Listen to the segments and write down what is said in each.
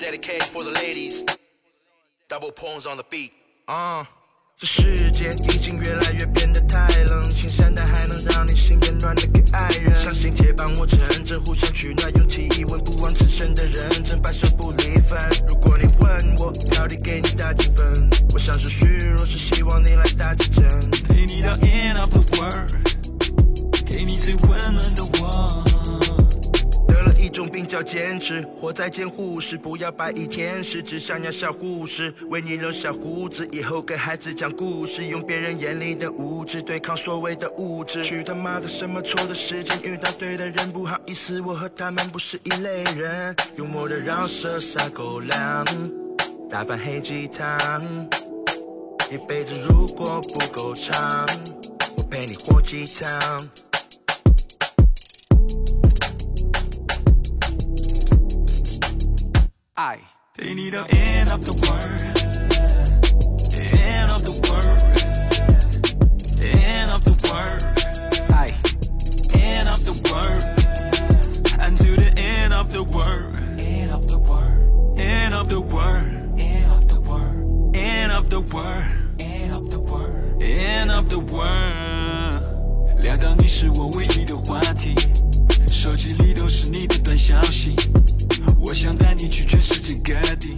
dedicated song for Double beat. ladies. the 这世界已经越来越变得太冷清，但还能让你心变暖的给爱人。相信铁棒磨成针，互相取暖，用体温不枉此生的认真，白首不离分。如果你问我到底给你打几分，我像是虚弱，是希望你来打几针。给你 the end of the world，给你最温暖的我。得了一种病叫坚持，活在监护室，不要白衣天使，只想要小护士。为你留小胡子，以后给孩子讲故事。用别人眼里的无知对抗所谓的物质。去他妈的什么错的时间，遇到对的人，不好意思，我和他们不是一类人。幽默的饶舌撒狗粮，打翻黑鸡汤。一辈子如果不够长，我陪你活几汤。I. They need the end of the world. The end of the world. The end of the world. I. End of the world. Until the end of the world. End of the world. End of the world. End of the world. End of the world. End of the world. End of the world. 聊到你是我唯一的话题，手机里都是你的短消息。 我想带你去全世界各地，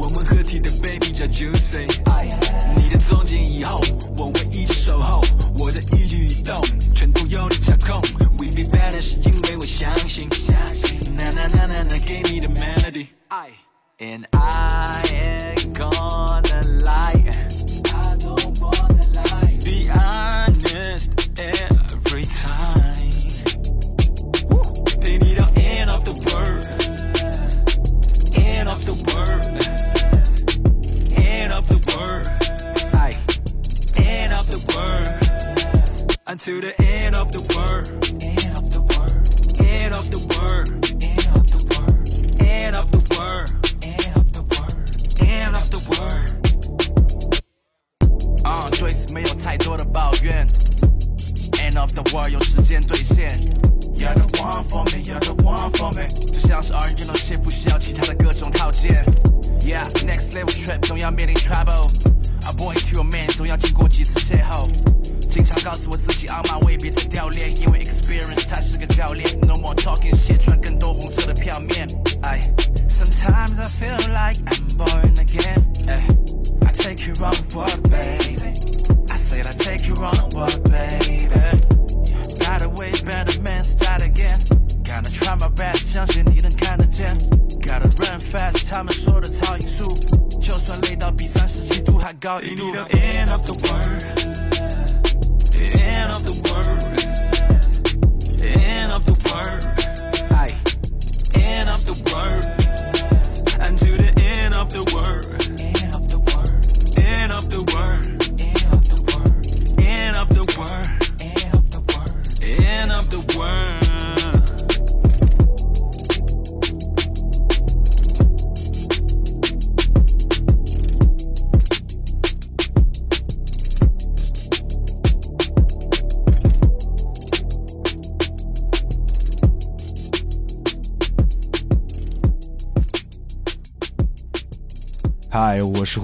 我们合体的 baby 叫 Juicy。word.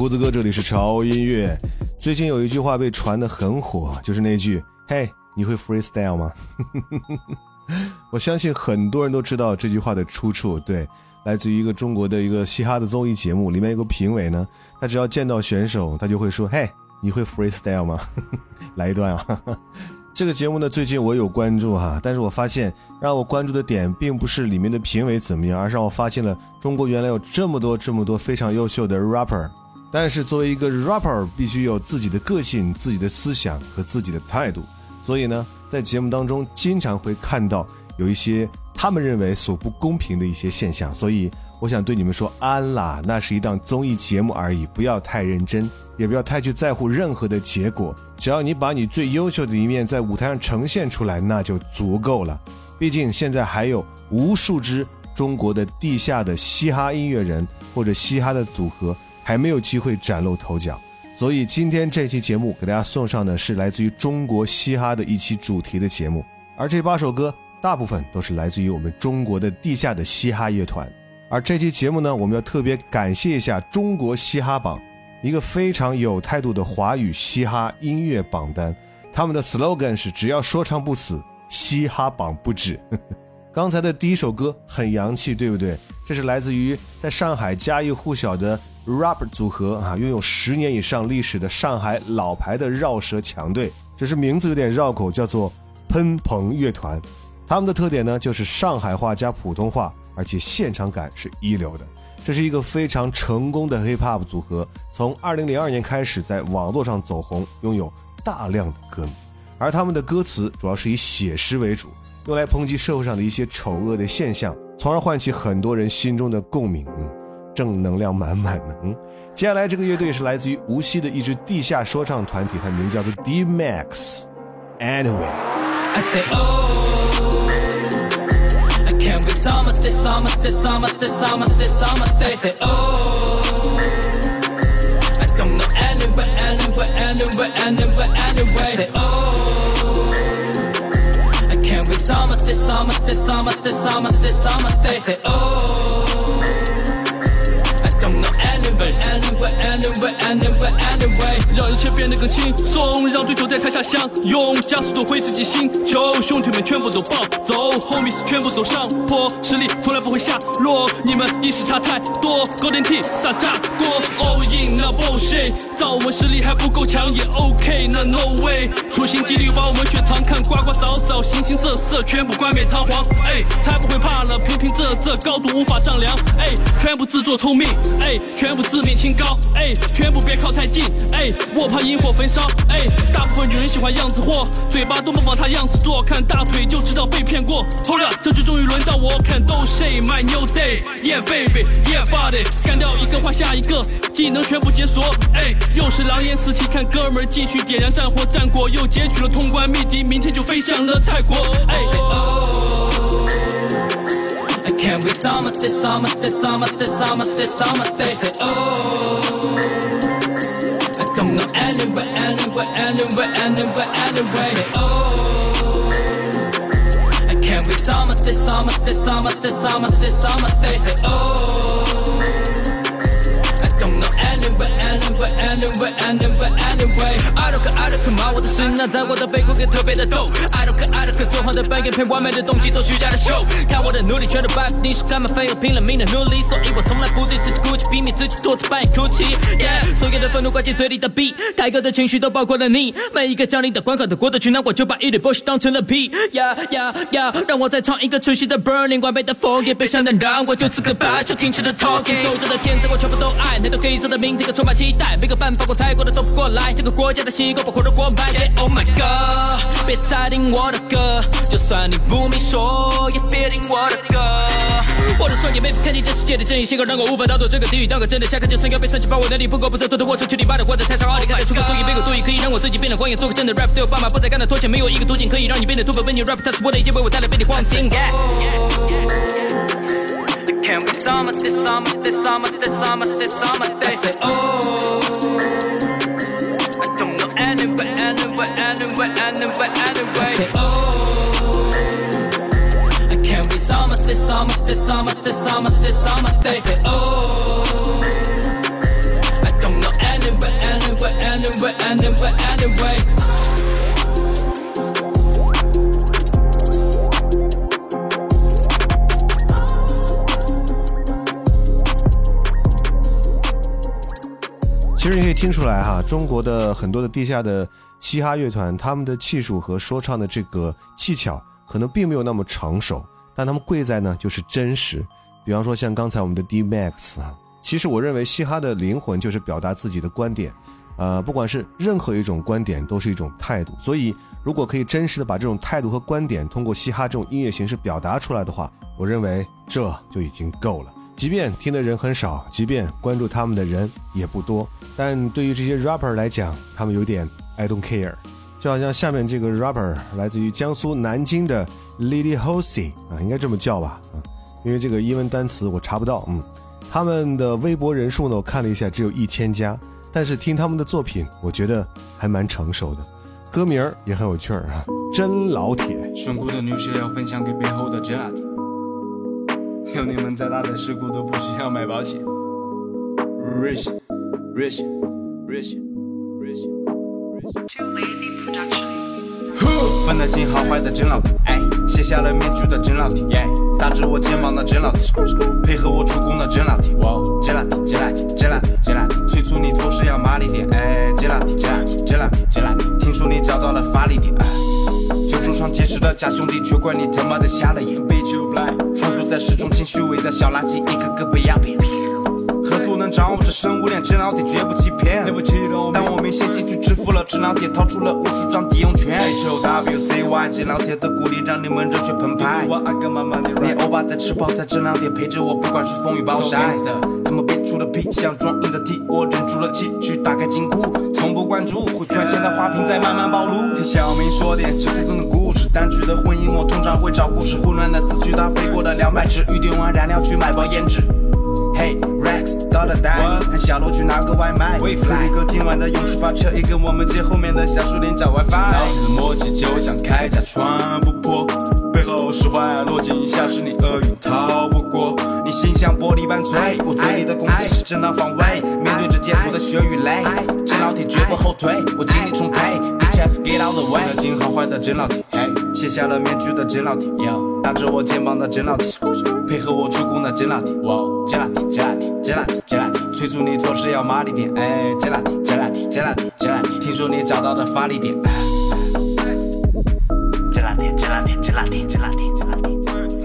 胡子哥，这里是潮音乐。最近有一句话被传的很火，就是那句“嘿，你会 freestyle 吗？” 我相信很多人都知道这句话的出处，对，来自于一个中国的一个嘻哈的综艺节目，里面有个评委呢，他只要见到选手，他就会说“嘿，你会 freestyle 吗？来一段啊！” 这个节目呢，最近我有关注哈，但是我发现让我关注的点并不是里面的评委怎么样，而是让我发现了中国原来有这么多这么多非常优秀的 rapper。但是，作为一个 rapper，必须有自己的个性、自己的思想和自己的态度。所以呢，在节目当中，经常会看到有一些他们认为所不公平的一些现象。所以，我想对你们说：安啦，那是一档综艺节目而已，不要太认真，也不要太去在乎任何的结果。只要你把你最优秀的一面在舞台上呈现出来，那就足够了。毕竟，现在还有无数支中国的地下的嘻哈音乐人或者嘻哈的组合。还没有机会崭露头角，所以今天这期节目给大家送上的是来自于中国嘻哈的一期主题的节目，而这八首歌大部分都是来自于我们中国的地下的嘻哈乐团。而这期节目呢，我们要特别感谢一下中国嘻哈榜，一个非常有态度的华语嘻哈音乐榜单。他们的 slogan 是“只要说唱不死，嘻哈榜不止”。刚才的第一首歌很洋气，对不对？这是来自于在上海家喻户晓的。r a p e r 组合啊，拥有十年以上历史的上海老牌的绕舌强队，只是名字有点绕口，叫做喷鹏乐团。他们的特点呢，就是上海话加普通话，而且现场感是一流的。这是一个非常成功的 Hip Hop 组合，从2002年开始在网络上走红，拥有大量的歌迷。而他们的歌词主要是以写实为主，用来抨击社会上的一些丑恶的现象，从而唤起很多人心中的共鸣。正能量满满的。嗯，接下来这个乐队是来自于无锡的一支地下说唱团体，它名叫做 D Max Anyway。Anyway，Anyway，Anyway，让一切变得更轻松，让对手在台下相拥，加速度回自己星球，兄弟们全部都暴走，homies 全部走上坡，实力从来不会下落，你们意识差太多，搞电梯打炸锅。Oh shit，造文实力还不够强也 OK，那 no way。处心积虑把我们雪藏，看瓜瓜、扫扫，形形色色，全部冠冕堂皇。哎，才不会怕了，平平仄仄，高度无法丈量。哎，全部自作聪明，哎，全部自命清高，哎，全部别靠太近，哎，我怕引火焚烧。哎，大部分女人喜欢样子货，嘴巴都模往她样子做，看大腿就知道被骗过。Hold up，这局终于轮到我看，Do shit，my new day。Yeah baby，yeah buddy，干掉一个换下一个，技能全部接。说，哎，又是狼烟四起，看哥们儿继续点燃战火，战果又截取了通关秘籍，明天就飞向了泰国。哎，哦 h I can't wait，s u m e t h i n somethin'，s u m m e t h i n s u m m e t h i n s u m m e t h i y somethin'，oh，I don't know a n y w h e r e a n y w h e r e a n y w h e r e a n y w h e r e anyway，oh，I can't wait，s u m e t h i n somethin'，s u m e t h i n somethin'，s u m m e t h i y somethin'，oh。可骂我的是那，在我的背后也特别的逗。i d o 可 i d o 可做幻的扮演，骗完美的动机，做虚假的 show。看我的努力全都白费，你是干嘛非要拼了命的努力。所以我从来不对自己哭泣，避你自己着扮演哭泣。Yeah，所有的愤怒灌进嘴里的 b e a 太多的情绪都包括了你。每一个降临的关口都过得去，那我就把一堆 bullshit 当成了屁。Yeah yeah yeah，让我再唱一个全新的 burning，完美的风 a 也别想再让我就此个罢休。停止了 talking，勇者的天真，我全部都爱，那道黑色的明天可充满期待。没有办法，我太过的走不过来。这个国家的习惯把宽容。过 day。o h my God！别再听我的歌，就算你不明说，也别听我的歌。我的双眼被迫看清这世界的正义，性格让我无法逃脱这个地狱。当个真的下课就算要被送去把我能力不够不争斗的窝出圈里罢了。或者太傻，奥利给出歌，所以背锅，所以可以让我自己变得光眼，做个真的 r a p p e 有爸妈，不再感到拖欠，没有一个途径可以让你变得突破，为你 rapper taste 我的一切，被我带来遍地黄金。Can we summer t h i summer t h i summer t h i summer t h i summer day？Oh！some of this, some of this, some of this. I a i d oh, I don't know anywhere, anywhere, anywhere, anywhere, anyway. 其实你可以听出来哈，中国的很多的地下的嘻哈乐团，他们的技术和说唱的这个技巧可能并没有那么成熟，但他们贵在呢，就是真实。比方说，像刚才我们的 D Max 啊，其实我认为嘻哈的灵魂就是表达自己的观点，呃，不管是任何一种观点，都是一种态度。所以，如果可以真实的把这种态度和观点，通过嘻哈这种音乐形式表达出来的话，我认为这就已经够了。即便听的人很少，即便关注他们的人也不多，但对于这些 rapper 来讲，他们有点 I don't care。就好像下面这个 rapper 来自于江苏南京的 Lily h o s e 啊，应该这么叫吧？啊，因为这个英文单词我查不到。嗯，他们的微博人数呢，我看了一下，只有一千加。但是听他们的作品，我觉得还蛮成熟的，歌名儿也很有趣儿啊，真老铁。有你们大的事故都不需要买保险。Rich，Rich，Rich 分得清好坏的真老弟，卸下了面具的真老弟，搭着我肩膀的真老弟，配合我出工的真老弟，真老弟真老弟真老弟真老弟，催促你做事要麻利点，真老弟真老弟真老弟真老弟，听说你找到了发力点，就出场结识的假兄弟，却怪你他妈的瞎了眼，穿梭在市中心虚伪的小垃圾，一个个被压扁。掌握着生物链，真老铁绝不欺骗。对不起，但我明显积蓄支付了真老铁，掏出了无数张抵用券。H O W C Y G 老铁的鼓励让你们热血澎湃。我你欧巴在吃泡菜，真老铁陪着我，不管是风雨暴晒。他们憋出了屁，想装硬的 T，我忍住了气去打开金库，从不关注。会赚钱的花瓶在慢慢暴露。听小明说点小资的故事，单曲的婚姻我通常会找故事，混乱的思绪它飞过了两百尺，预定完燃料去买包胭脂。嘿。Max，到了，带喊小楼去拿个外卖。一个今晚的勇士发车，也跟我们街后面的小树林找 WiFi。老子的默契就像开甲穿不破，背后使坏落井下石，你厄运逃不过。你心像玻璃般脆，我嘴里的攻击是正当防卫。面对着街头的血与泪，真老铁绝不后退，我精力充沛。b i t c h a s get out the way，不了金好坏的真老铁。卸下了面具的杰老弟，搭着我肩膀的杰拉蒂，配合我出宫的杰拉蒂，杰拉蒂杰拉蒂杰拉蒂杰拉蒂，催促你做事要麻利点，哎，杰拉蒂杰拉蒂杰拉蒂杰拉蒂，听说你找到了发力点，杰拉蒂杰拉蒂杰拉蒂杰拉蒂，杰老弟，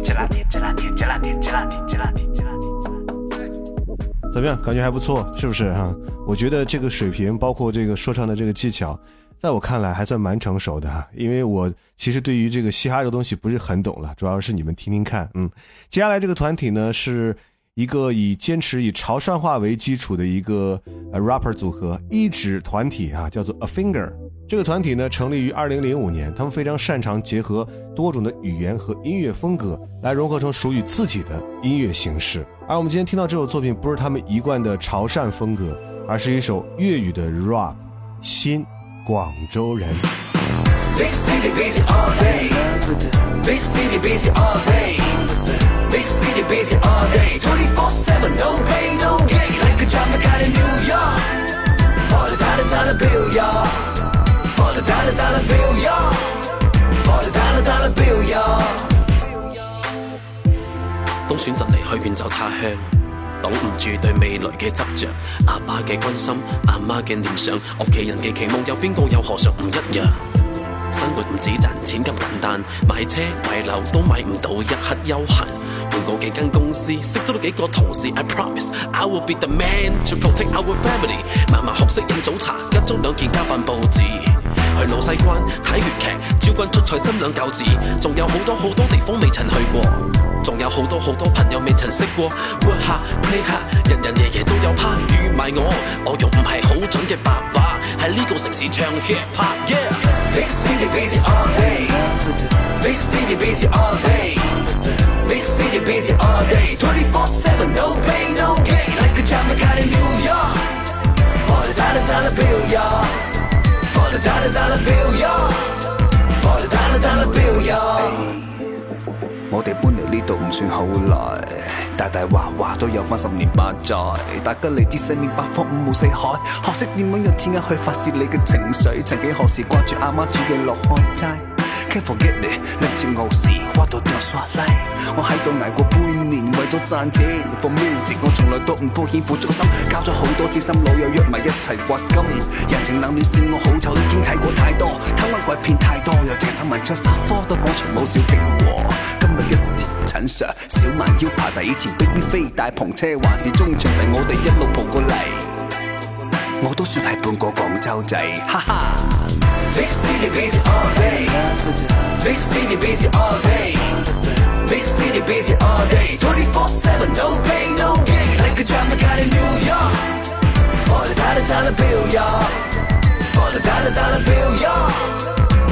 杰老弟，杰老弟，杰老弟，杰老弟，催促你做事要麻利点哎杰老弟，杰老弟，杰老弟，杰老弟，听说你找到了发力点杰拉蒂杰拉蒂杰拉蒂杰拉蒂杰老弟，杰老弟，杰老弟，杰老弟，杰老弟。怎么样？感觉还不错，是不是啊？我觉得这个水平，包括这个说唱的这个技巧，在我看来还算蛮成熟的哈。因为我其实对于这个嘻哈这个东西不是很懂了，主要是你们听听看。嗯，接下来这个团体呢，是一个以坚持以潮汕话为基础的一个呃 rapper 组合，一指团体啊，叫做 A Finger。这个团体呢成立于二零零五年，他们非常擅长结合多种的语言和音乐风格来融合成属于自己的音乐形式。而我们今天听到这首作品不是他们一贯的潮汕风格，而是一首粤语的 rap，《新广州人》。都选择离开，远走他乡，挡唔住对未来嘅执着，阿爸嘅关心，阿妈嘅念想，屋企人嘅期望，有边个又何尝唔一样？生活唔止赚钱咁简单，买车买楼都买唔到一刻悠闲，换过几间公司，识咗几个同事。I promise I will be the man to protect our family，慢慢学识饮早茶，一中两件加饭报纸。去老西关睇粤剧，招君出塞新两旧字，仲有好多好多地方未曾去过，仲有好多好多朋友未曾识过。哇 a 哇下，人人夜夜都有趴，遇埋我，我用唔系好准嘅白话，喺呢个城市唱 hip yeah，t yeah t。我哋搬嚟呢度唔算好耐，大大话话都有翻十年八载，大家嚟啲四面八方五湖四海，学识点样用天眼去发泄你嘅情绪，曾几何时挂住阿妈煮嘅落汉斋，can't forget 你，年轻傲视，我多掉我喺度挨过半。为咗赚钱，放标子，我从来都唔敷衍，付出个心，交咗好多知心老友，约埋一齐掘金。人情冷暖，笑我好丑，已经睇过太多，坑蒙鬼骗太多，有几千万出沙科，都冇从冇少逼过。今日嘅事，陈 Sir，小蛮腰爬大，以前逼逼飞大篷车，还是中长笛，我哋一路蒲过嚟，我都算系半个广州仔，哈哈。b i g c i t y b u s i e all day，b i g c i t y b u s i e all day。Big city, busy all day, 24/7, no pain, no gain. Like a drama g o t a n e w York, for the dollar, dollar bill, y'all. For the dollar, dollar bill, y'all.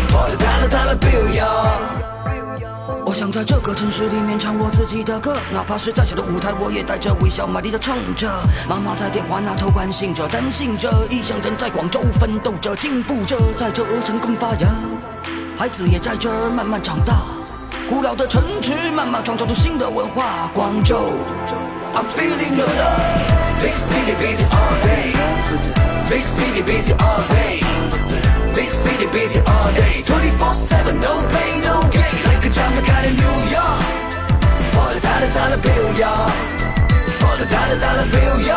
For the dollar, dollar bill, y'all. 我想在这个城市里面唱我自己的歌，哪怕是再小的舞台，我也带着微笑，卖力的唱着。妈妈在电话那头关心着，担心着，异乡人在广州奋斗着，进步着，在这儿成功发芽，孩子也在这儿慢慢长大。古老的城池慢慢创造出新的文化。广州，I'm feeling the love，big city busy all day，big city busy all day，big city busy all day，24 e no pain no gain，like a Jamaican in New York，for the dollar dollar bill y'all，for the dollar dollar bill y'all。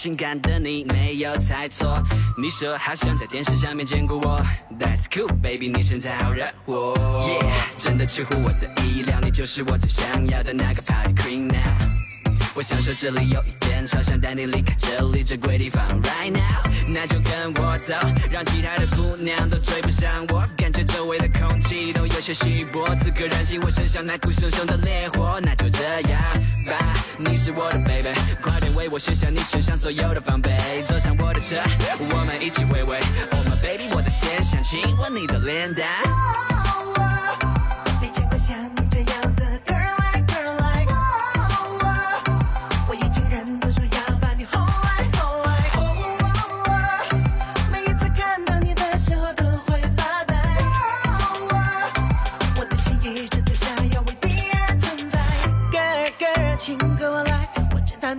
性感的你没有猜错，你说好像在电视上面见过我。That's cool, baby，你身材好惹火，耶，真的出乎我的意料，你就是我最想要的那个 party queen。Now，我想说这里有一点。超想带你离开这里这鬼地方，Right now，那就跟我走，让其他的姑娘都追不上我。感觉周围的空气都有些稀薄，此刻燃起我身上那股熊熊的烈火。那就这样吧，你是我的 baby，快点为我卸下你身上所有的防备，坐上我的车，我们一起回味。Oh my baby，我的天，想亲吻你的脸蛋。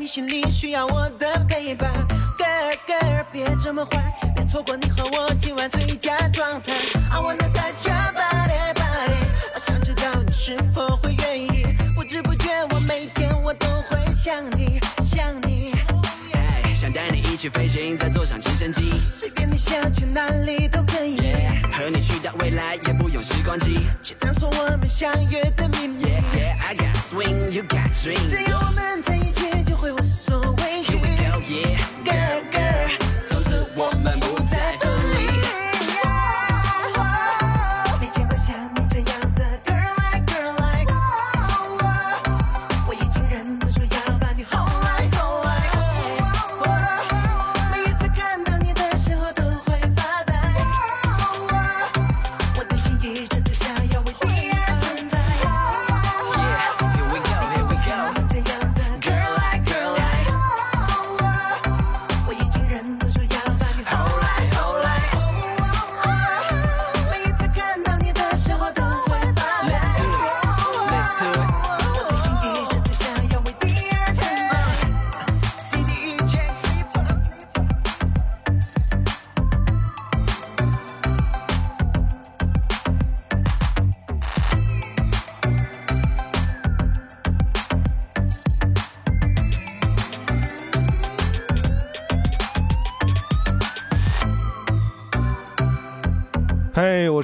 你心里需要我的陪伴，girl，别这么坏，别错过你和我今晚最佳状态。I wanna touch your body, body，好想知道你是否会愿意。不知不觉，我每天我都会想你。一起飞行，再坐上直升机，随便你想去哪里都可以。和你去到未来，也不用时光机，去探索我们相约的秘密。只要我们在一起，就会无所畏惧。Girl girl，从此我们。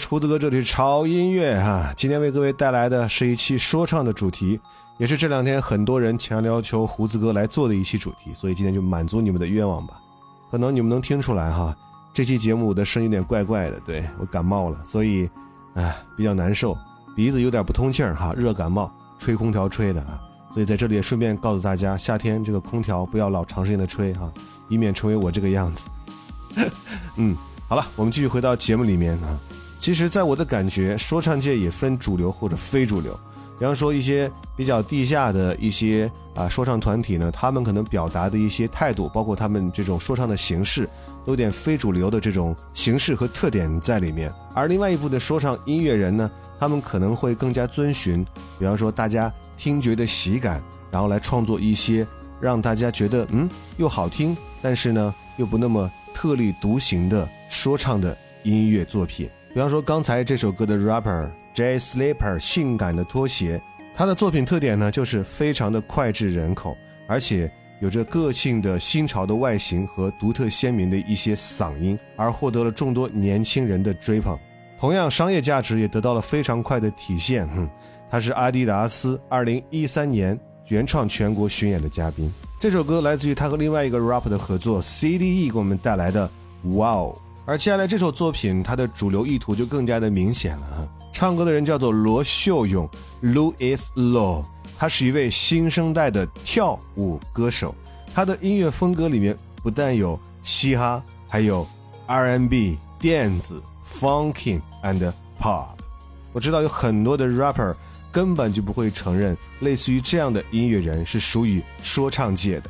胡子哥这里潮音乐哈，今天为各位带来的是一期说唱的主题，也是这两天很多人强烈要求胡子哥来做的一期主题，所以今天就满足你们的愿望吧。可能你们能听出来哈，这期节目的声音有点怪怪的，对我感冒了，所以，唉，比较难受，鼻子有点不通气儿哈，热感冒，吹空调吹的啊。所以在这里也顺便告诉大家，夏天这个空调不要老长时间的吹哈，以免成为我这个样子。嗯，好了，我们继续回到节目里面啊。其实，在我的感觉，说唱界也分主流或者非主流。比方说，一些比较地下的一些啊说唱团体呢，他们可能表达的一些态度，包括他们这种说唱的形式，都有点非主流的这种形式和特点在里面。而另外一部分说唱音乐人呢，他们可能会更加遵循，比方说大家听觉的喜感，然后来创作一些让大家觉得嗯又好听，但是呢又不那么特立独行的说唱的音乐作品。比方说刚才这首歌的 rapper Jay s l i p p e r 性感的拖鞋，他的作品特点呢就是非常的脍炙人口，而且有着个性的新潮的外形和独特鲜明的一些嗓音，而获得了众多年轻人的追捧。同样，商业价值也得到了非常快的体现。哼，他是阿迪达斯2013年原创全国巡演的嘉宾。这首歌来自于他和另外一个 rapper 的合作，CDE 给我们带来的 Wow。而接下来这首作品，它的主流意图就更加的明显了。唱歌的人叫做罗秀勇 （Louis l o w 他是一位新生代的跳舞歌手。他的音乐风格里面不但有嘻哈，还有 R&B、电子、Funking and Pop。我知道有很多的 rapper 根本就不会承认，类似于这样的音乐人是属于说唱界的。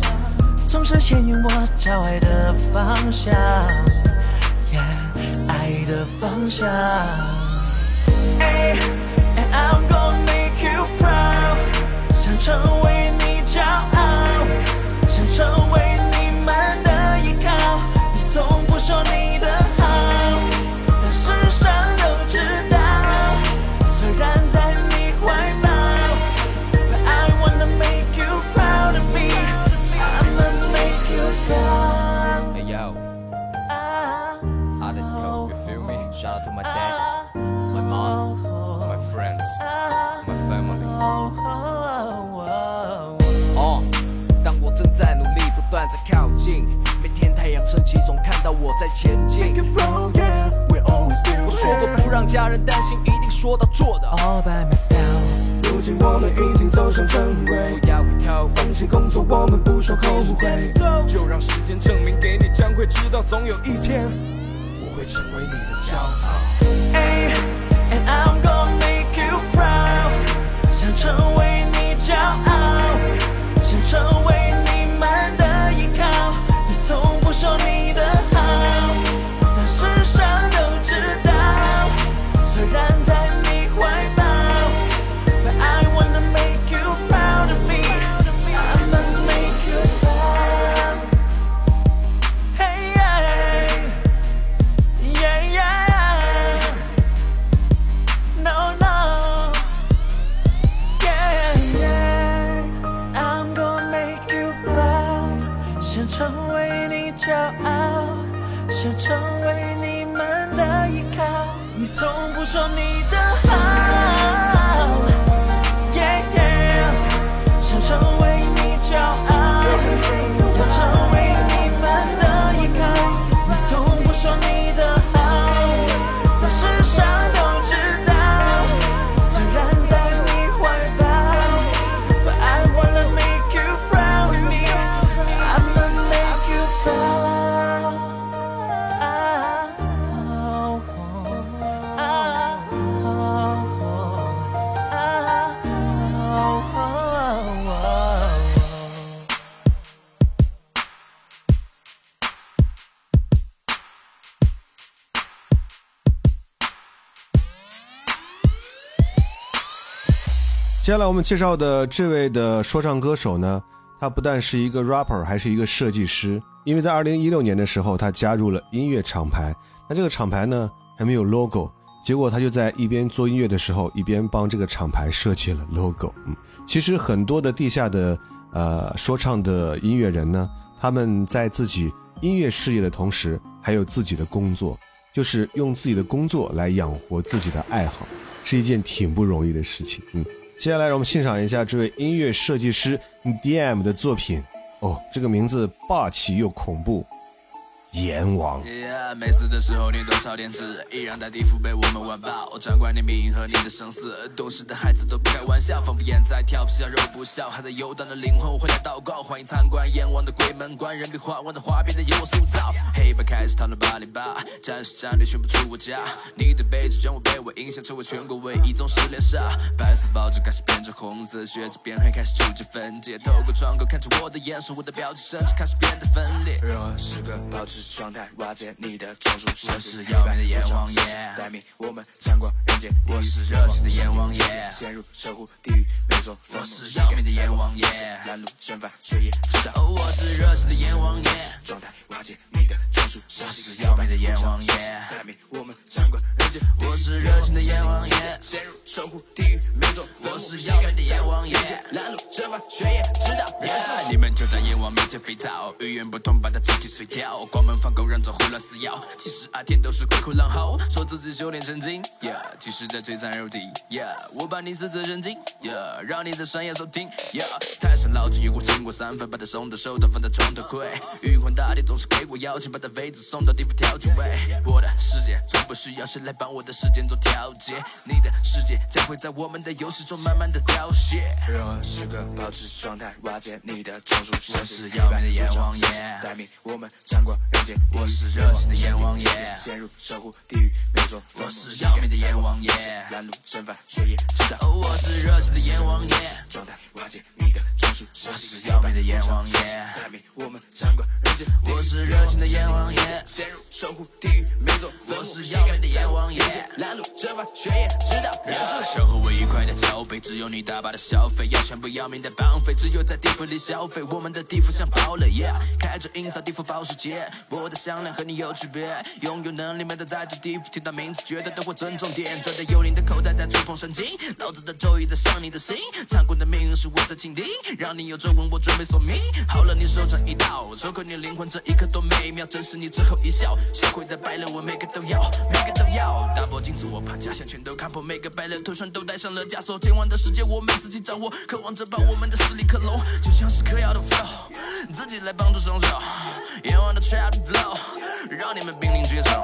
总是牵引我找爱的方向，爱的方向。总有一天，我会成为你的骄傲。接下来我们介绍的这位的说唱歌手呢，他不但是一个 rapper，还是一个设计师。因为在二零一六年的时候，他加入了音乐厂牌，那这个厂牌呢还没有 logo，结果他就在一边做音乐的时候，一边帮这个厂牌设计了 logo。嗯，其实很多的地下的呃说唱的音乐人呢，他们在自己音乐事业的同时，还有自己的工作，就是用自己的工作来养活自己的爱好，是一件挺不容易的事情。嗯。接下来，让我们欣赏一下这位音乐设计师 D.M 的作品。哦，这个名字霸气又恐怖。阎王，每次的时候你总抄点纸，依然在地府被我们玩爆，掌管你的命和你的生死，懂事的孩子都不开玩笑，仿佛眼在跳，皮笑肉不笑，还在游荡的灵魂，我家祷告，欢迎参观阎王的鬼门关，人比花王的花变得由我塑造，黑白开始讨论八零八，战士战略全部出我家，你的背脊让我被我影响，成为全国唯一宗师连杀，白色报纸开始变成红色，血迹变黑开始逐渐分解，透过窗口看着我的眼神，我的表情甚至开始变得分裂，任何时刻保持。状态瓦解你的中枢，我是要命的阎王爷。待命，我们穿过人间，地狱我是热情的阎王爷。陷入守护地狱，没错，我是要命的阎王爷。拦路生番，谁也阻挡，我是热情的阎王爷。状态瓦解你的中枢。我是要命的阎王爷，我是热情的阎王爷，我是要命的阎王爷，拦路这发血液，直到。你们就在阎王面前肥皂，语言不通把他嘴皮碎掉，关门放狗让狗胡乱撕咬，其实阿天都是鬼哭狼嚎，说自己修炼成精，其实，在摧残肉体。我把你撕成神经，让你在深夜收听。太上老君与我敬过三分，把他送到手套放在床头柜。玉皇大帝总是给我邀请，把他杯子。送到地府调整位，我的世界从不需要谁来帮我的时间做调节，你的世界将会在我们的游戏中慢慢的凋谢。任何时刻保持状态，瓦解你的中枢。我是要命的阎王爷，代名我们掌管人间。我是热情的阎王爷，陷入守护地狱，没错。我是要命的阎王爷，拦路身份血液制造。我是热情的阎王爷，状态瓦解你的中枢。我是要命的阎王爷，代名我们掌管人间。我是热情的阎王爷。陷入守护地狱每座我是妖怪的阎王，爷。见拦路蒸发血液，直到结束。想和我愉快的交杯，只有你大把的消费，要钱不要命的绑匪，只有在地府里消费。我们的地府像，yeah, 开着营造地府保时捷，我的项链和你有区别。拥有能力，没得在这地府，听到名字绝对都会尊重点。坐的幽灵的口袋，在触碰神经，老子的咒语在伤你的心，残酷的命运是我在倾听，让你有皱纹，我准备索命。好了，你手掌一道，抽空你灵魂，这一刻多美妙，正是你最。最后一笑社会的败类我每个都要每个都要打破禁锢我把假象全都看破每个败类头上都带上了枷锁今晚的世界我们自己掌握渴望着把我们的实力克隆就像是嗑药的 flow 自己来帮助双手阎王的 trap flow 让你们濒临绝种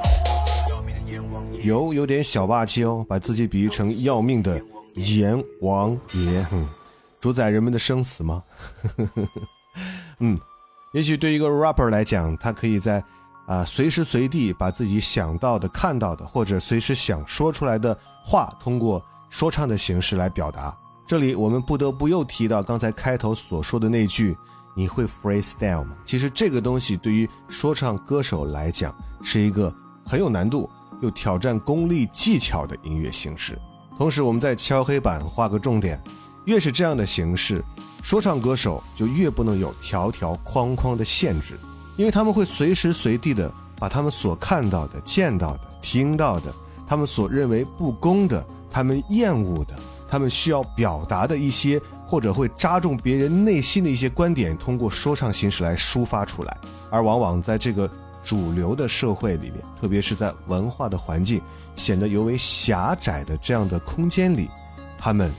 有有点小霸气哦把自己比喻成要命的阎王爷哼主宰人们的生死吗 嗯也许对一个 rapper 来讲他可以在啊，随时随地把自己想到的、看到的，或者随时想说出来的话，通过说唱的形式来表达。这里我们不得不又提到刚才开头所说的那句：“你会 freestyle 吗？”其实这个东西对于说唱歌手来讲是一个很有难度又挑战功力技巧的音乐形式。同时，我们在敲黑板画个重点：越是这样的形式，说唱歌手就越不能有条条框框的限制。因为他们会随时随地的把他们所看到的、见到的、听到的，他们所认为不公的、他们厌恶的、他们需要表达的一些或者会扎中别人内心的一些观点，通过说唱形式来抒发出来。而往往在这个主流的社会里面，特别是在文化的环境显得尤为狭窄的这样的空间里，他们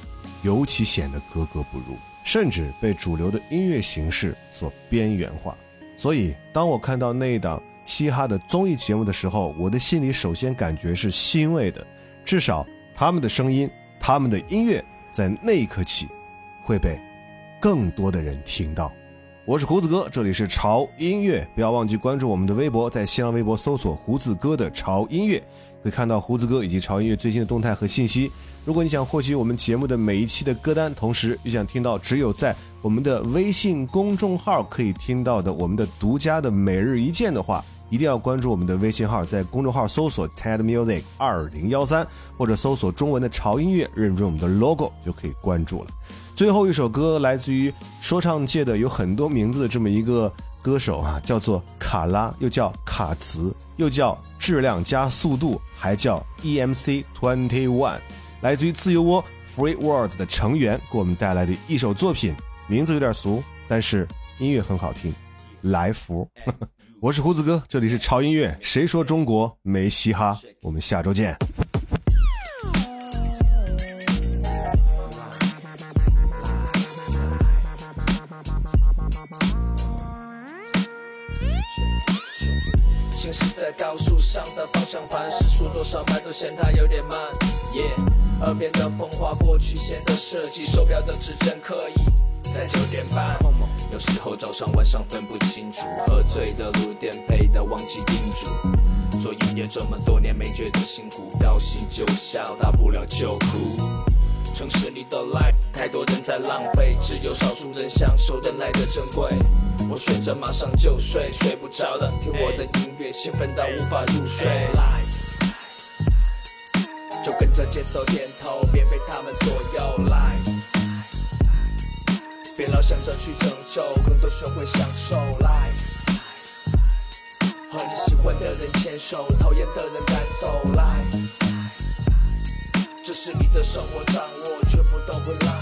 尤其显得格格不入，甚至被主流的音乐形式所边缘化。所以，当我看到那一档嘻哈的综艺节目的时候，我的心里首先感觉是欣慰的。至少他们的声音、他们的音乐，在那一刻起，会被更多的人听到。我是胡子哥，这里是潮音乐，不要忘记关注我们的微博，在新浪微博搜索“胡子哥的潮音乐”，可以看到胡子哥以及潮音乐最新的动态和信息。如果你想获取我们节目的每一期的歌单，同时又想听到只有在我们的微信公众号可以听到的，我们的独家的每日一见的话，一定要关注我们的微信号，在公众号搜索 “ted music 二零幺三”，或者搜索中文的“潮音乐”，认准我们的 logo 就可以关注了。最后一首歌来自于说唱界的有很多名字的这么一个歌手啊，叫做卡拉，又叫卡茨，又叫质量加速度，还叫 E M C Twenty One，来自于自由窝 Free World 的成员，给我们带来的一首作品。名字有点俗但是音乐很好听来福 我是胡子哥这里是潮音乐谁说中国没嘻哈我们下周见行驶在高速上的方向盘时速多少迈都嫌它有点慢耶耳边的风划过去，线的设计手表的指针可以在九点半，有时候早上晚上分不清楚，喝醉的、路点、配的，忘记叮嘱。做音乐这么多年，没觉得辛苦，高兴就笑，大不了就哭。城市里的 life，太多人在浪费，只有少数人享受人来的珍贵。我选择马上就睡，睡不着的听我的音乐，兴奋到无法入睡。就跟着节奏点头，别被他们左右。别老想着去拯救，更多学会享受 l i e 和你喜欢的人牵手，讨厌的人赶走 l i e 这是你的生活掌握，全部都回来。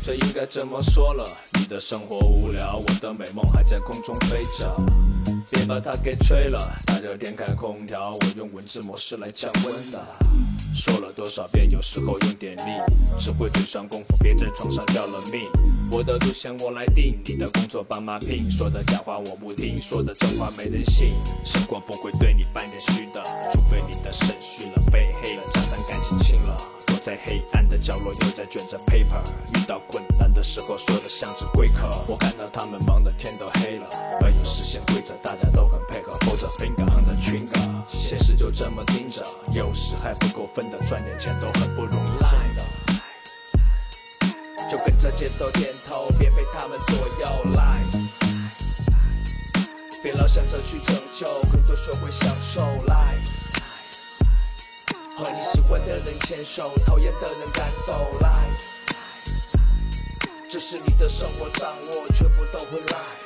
这应该怎么说了？你的生活无聊，我的美梦还在空中飞着，别把它给吹了。大热天开空调，我用文字模式来降温了。说了多少遍，有时候用点力，只会嘴上功夫，别在床上掉了命。我的路线我来定，你的工作帮妈拼。说的假话我不听，说的真话没人信。时光不会对你半点虚的，除非你的肾虚了，肺黑了，账单感情清了。躲在黑暗的角落，又在卷着 paper。遇到困难的时候，说的像只龟壳。我看到他们忙的天都黑了，没有实现规则，大家都很配合。Hold finger 现实就这么盯着，有时还不够分的，赚点钱都很不容易。就跟着节奏点头，别被他们左右。l i e 别老想着去拯救，更多学会享受。l i e 和你喜欢的人牵手，讨厌的人赶走。l i e 这是你的生活掌握，全部都会。来。